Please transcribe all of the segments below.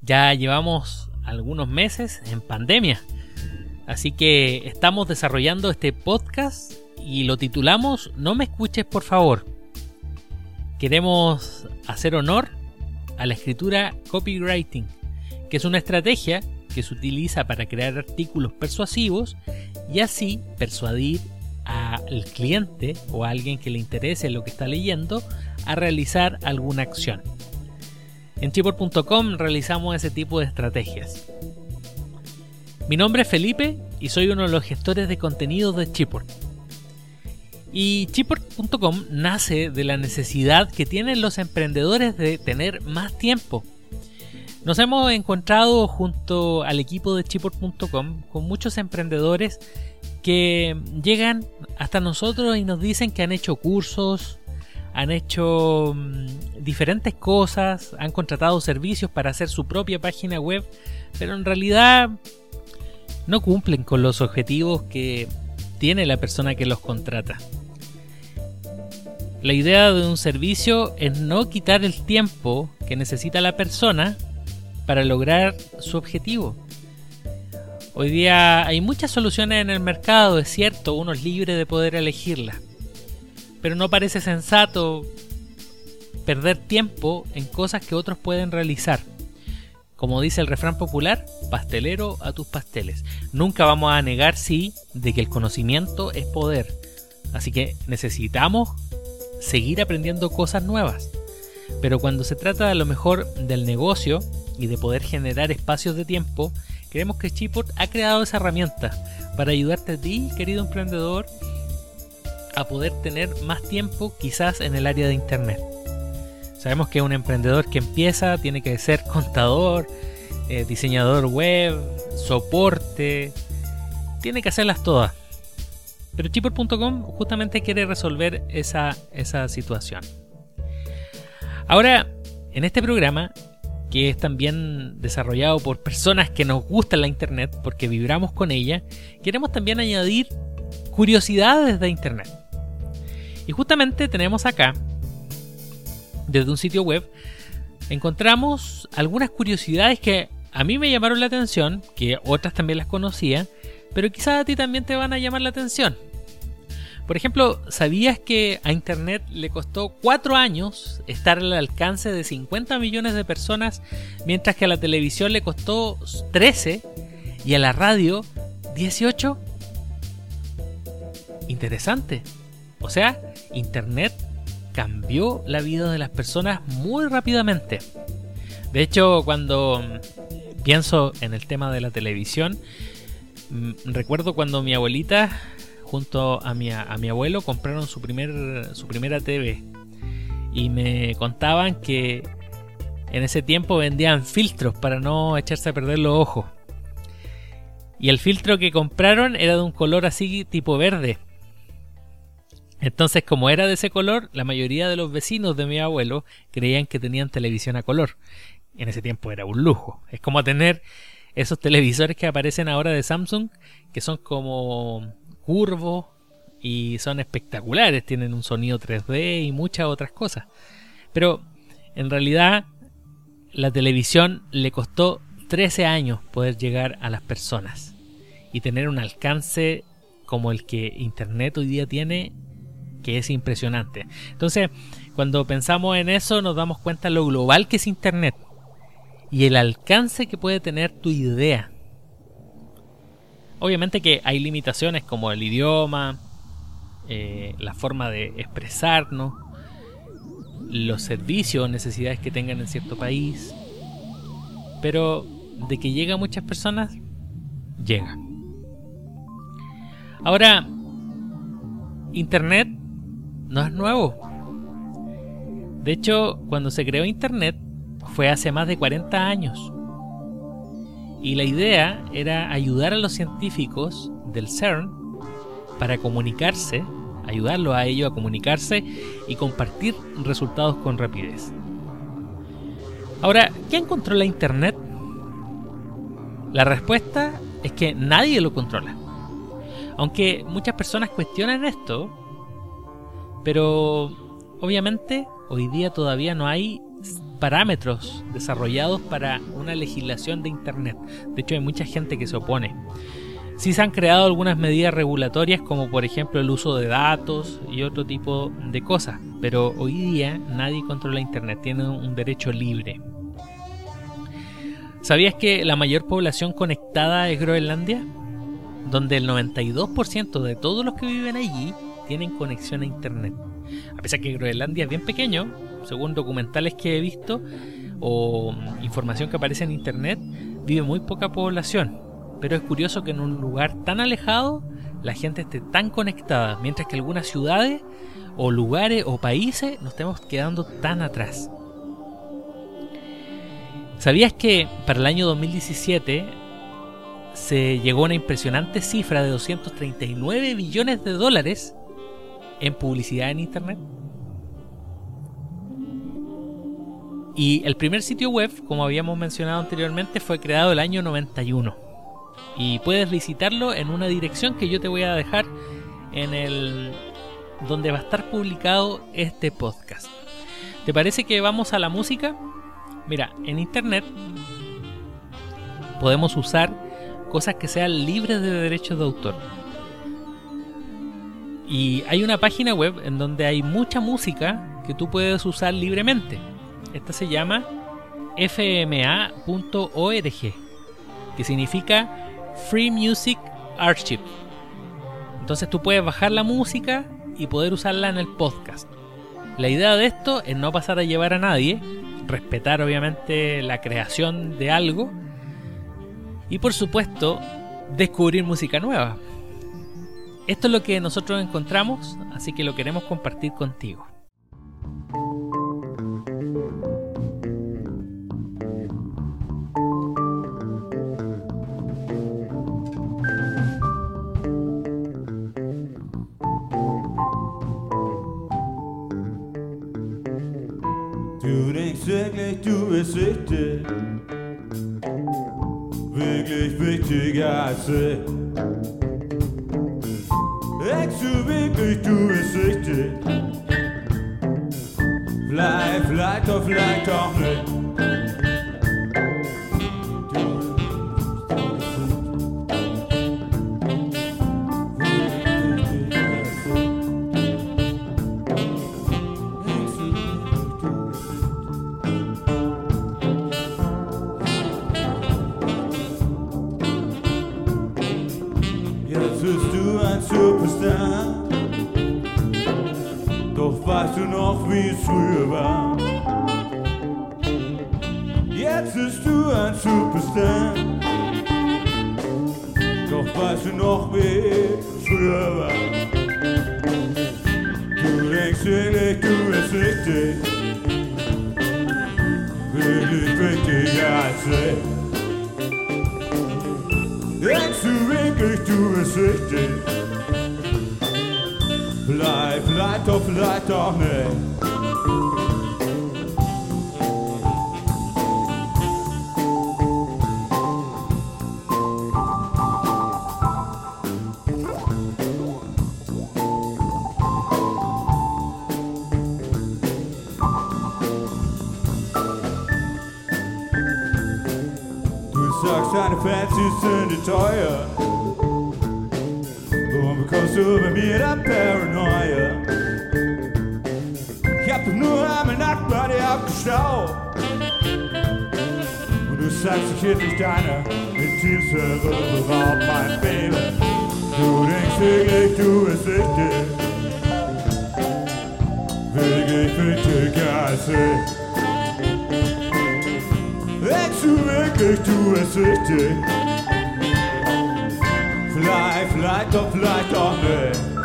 Ya llevamos algunos meses en pandemia, así que estamos desarrollando este podcast y lo titulamos No me escuches por favor. Queremos hacer honor a la escritura copywriting, que es una estrategia que se utiliza para crear artículos persuasivos y así persuadir al cliente o a alguien que le interese lo que está leyendo a realizar alguna acción. En chipor.com realizamos ese tipo de estrategias. Mi nombre es Felipe y soy uno de los gestores de contenidos de Chipor. Y Chipor.com nace de la necesidad que tienen los emprendedores de tener más tiempo. Nos hemos encontrado junto al equipo de Chipor.com con muchos emprendedores que llegan hasta nosotros y nos dicen que han hecho cursos, han hecho mm, diferentes cosas, han contratado servicios para hacer su propia página web, pero en realidad no cumplen con los objetivos que tiene la persona que los contrata. La idea de un servicio es no quitar el tiempo que necesita la persona para lograr su objetivo. Hoy día hay muchas soluciones en el mercado, es cierto, uno es libre de poder elegirlas pero no parece sensato perder tiempo en cosas que otros pueden realizar. Como dice el refrán popular, pastelero a tus pasteles. Nunca vamos a negar, sí, de que el conocimiento es poder. Así que necesitamos seguir aprendiendo cosas nuevas. Pero cuando se trata a lo mejor del negocio y de poder generar espacios de tiempo, creemos que Chiport ha creado esa herramienta para ayudarte a ti, querido emprendedor, a poder tener más tiempo quizás en el área de Internet. Sabemos que un emprendedor que empieza tiene que ser contador, eh, diseñador web, soporte, tiene que hacerlas todas. Pero Chipper.com justamente quiere resolver esa, esa situación. Ahora, en este programa, que es también desarrollado por personas que nos gusta la Internet porque vibramos con ella, queremos también añadir curiosidades de Internet. Y justamente tenemos acá, desde un sitio web, encontramos algunas curiosidades que a mí me llamaron la atención, que otras también las conocía, pero quizás a ti también te van a llamar la atención. Por ejemplo, ¿sabías que a Internet le costó 4 años estar al alcance de 50 millones de personas, mientras que a la televisión le costó 13 y a la radio 18? Interesante. O sea, Internet cambió la vida de las personas muy rápidamente. De hecho, cuando pienso en el tema de la televisión, mm, recuerdo cuando mi abuelita junto a mi, a mi abuelo compraron su, primer, su primera TV y me contaban que en ese tiempo vendían filtros para no echarse a perder los ojos. Y el filtro que compraron era de un color así tipo verde. Entonces, como era de ese color, la mayoría de los vecinos de mi abuelo creían que tenían televisión a color. En ese tiempo era un lujo. Es como tener esos televisores que aparecen ahora de Samsung, que son como curvos y son espectaculares, tienen un sonido 3D y muchas otras cosas. Pero en realidad la televisión le costó 13 años poder llegar a las personas y tener un alcance como el que Internet hoy día tiene que es impresionante. Entonces, cuando pensamos en eso, nos damos cuenta lo global que es Internet y el alcance que puede tener tu idea. Obviamente que hay limitaciones como el idioma, eh, la forma de expresarnos, los servicios o necesidades que tengan en cierto país, pero de que llega a muchas personas, llega. Ahora, Internet no es nuevo. De hecho, cuando se creó Internet fue hace más de 40 años. Y la idea era ayudar a los científicos del CERN para comunicarse, ayudarlos a ellos a comunicarse y compartir resultados con rapidez. Ahora, ¿quién controla Internet? La respuesta es que nadie lo controla. Aunque muchas personas cuestionan esto, pero obviamente hoy día todavía no hay parámetros desarrollados para una legislación de Internet. De hecho, hay mucha gente que se opone. Sí se han creado algunas medidas regulatorias como por ejemplo el uso de datos y otro tipo de cosas, pero hoy día nadie controla Internet, tiene un derecho libre. ¿Sabías que la mayor población conectada es Groenlandia? Donde el 92% de todos los que viven allí tienen conexión a Internet. A pesar que Groenlandia es bien pequeño, según documentales que he visto o información que aparece en Internet, vive muy poca población pero es curioso que en un lugar tan alejado la gente esté tan conectada, mientras que algunas ciudades o lugares o países nos estemos quedando tan atrás. ¿Sabías que para el año 2017 se llegó a una impresionante cifra de 239 billones de dólares en publicidad en Internet? Y el primer sitio web, como habíamos mencionado anteriormente, fue creado el año 91 y puedes visitarlo en una dirección que yo te voy a dejar en el donde va a estar publicado este podcast. ¿Te parece que vamos a la música? Mira, en internet podemos usar cosas que sean libres de derechos de autor. Y hay una página web en donde hay mucha música que tú puedes usar libremente. Esta se llama fma.org, que significa Free Music Archive. Entonces tú puedes bajar la música y poder usarla en el podcast. La idea de esto es no pasar a llevar a nadie, respetar obviamente la creación de algo y por supuesto descubrir música nueva. Esto es lo que nosotros encontramos, así que lo queremos compartir contigo. Du bist wichtig? Vielleicht, vielleicht, doch heute noch, wie es früher war. Jetzt bist du ein Superstar. Doch weißt du noch, wie es früher war. Du denkst wirklich, du bist richtig. Wirklich wichtiger als ich. Denkst du wirklich, du bist richtig. Bleib vielleicht doch, vielleicht doch nicht. deine Fancies sind teuer. Warum bekommst du bei mir der Paranoia? Ich hab doch nur am Nachtbody abgestaubt Und du sagst, ich hätte nicht deine intimste beraubt, mein Baby Du denkst wirklich, du bist wichtig Wirklich als ich Denkst du wirklich, du bist wichtig Vielleicht, vielleicht doch, vielleicht doch nicht.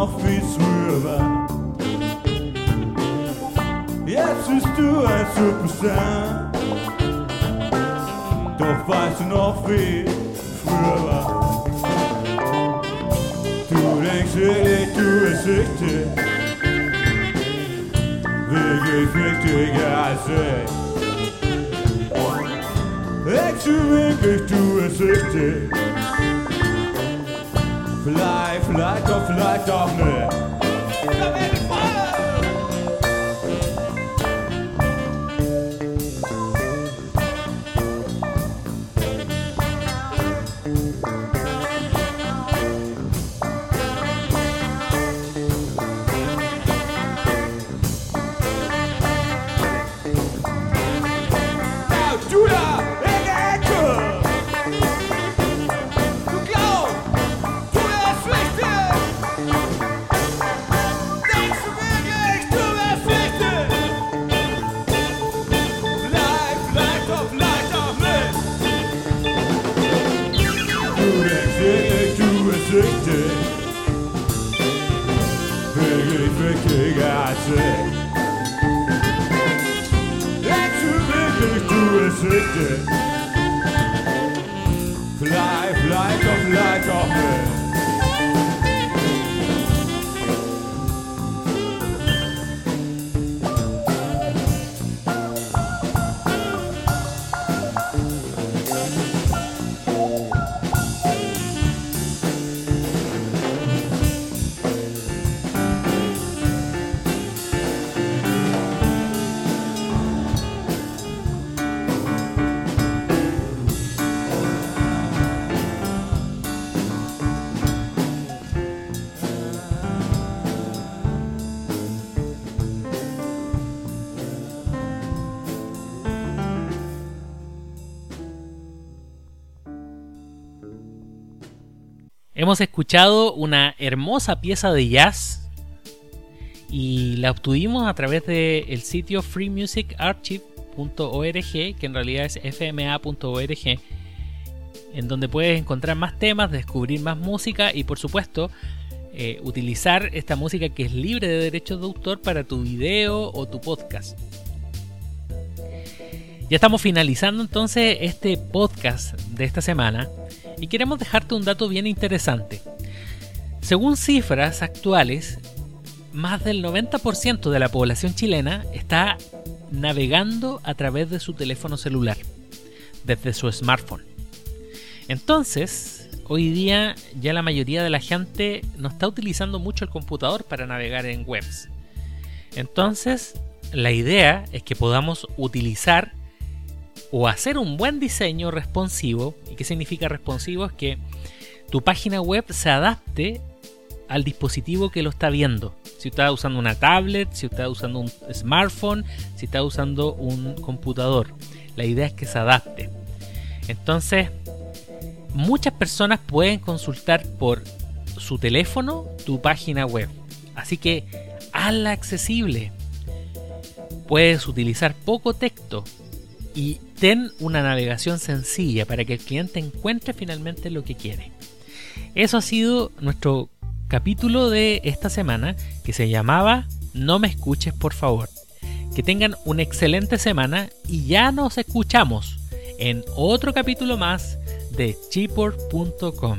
Weißt du noch, wie's früher war? Jetzt bist du ein Superstar. Doch weißt du noch, wie früher war? Du denkst wirklich, du bist wichtig. Wirklich wichtiger als ich. Denkst du wirklich, du bist wichtig? Vielleicht, vielleicht doch, vielleicht auch. Du bist Hemos escuchado una hermosa pieza de jazz y la obtuvimos a través del sitio freemusicarchive.org, que en realidad es fma.org, en donde puedes encontrar más temas, descubrir más música y por supuesto eh, utilizar esta música que es libre de derechos de autor para tu video o tu podcast. Ya estamos finalizando entonces este podcast de esta semana y queremos dejarte un dato bien interesante. Según cifras actuales, más del 90% de la población chilena está navegando a través de su teléfono celular, desde su smartphone. Entonces, hoy día ya la mayoría de la gente no está utilizando mucho el computador para navegar en webs. Entonces, la idea es que podamos utilizar o hacer un buen diseño responsivo. ¿Y qué significa responsivo? Es que tu página web se adapte al dispositivo que lo está viendo. Si está usando una tablet, si está usando un smartphone, si está usando un computador. La idea es que se adapte. Entonces, muchas personas pueden consultar por su teléfono tu página web. Así que hazla accesible. Puedes utilizar poco texto y ten una navegación sencilla para que el cliente encuentre finalmente lo que quiere. Eso ha sido nuestro capítulo de esta semana que se llamaba No me escuches por favor. Que tengan una excelente semana y ya nos escuchamos en otro capítulo más de chipor.com.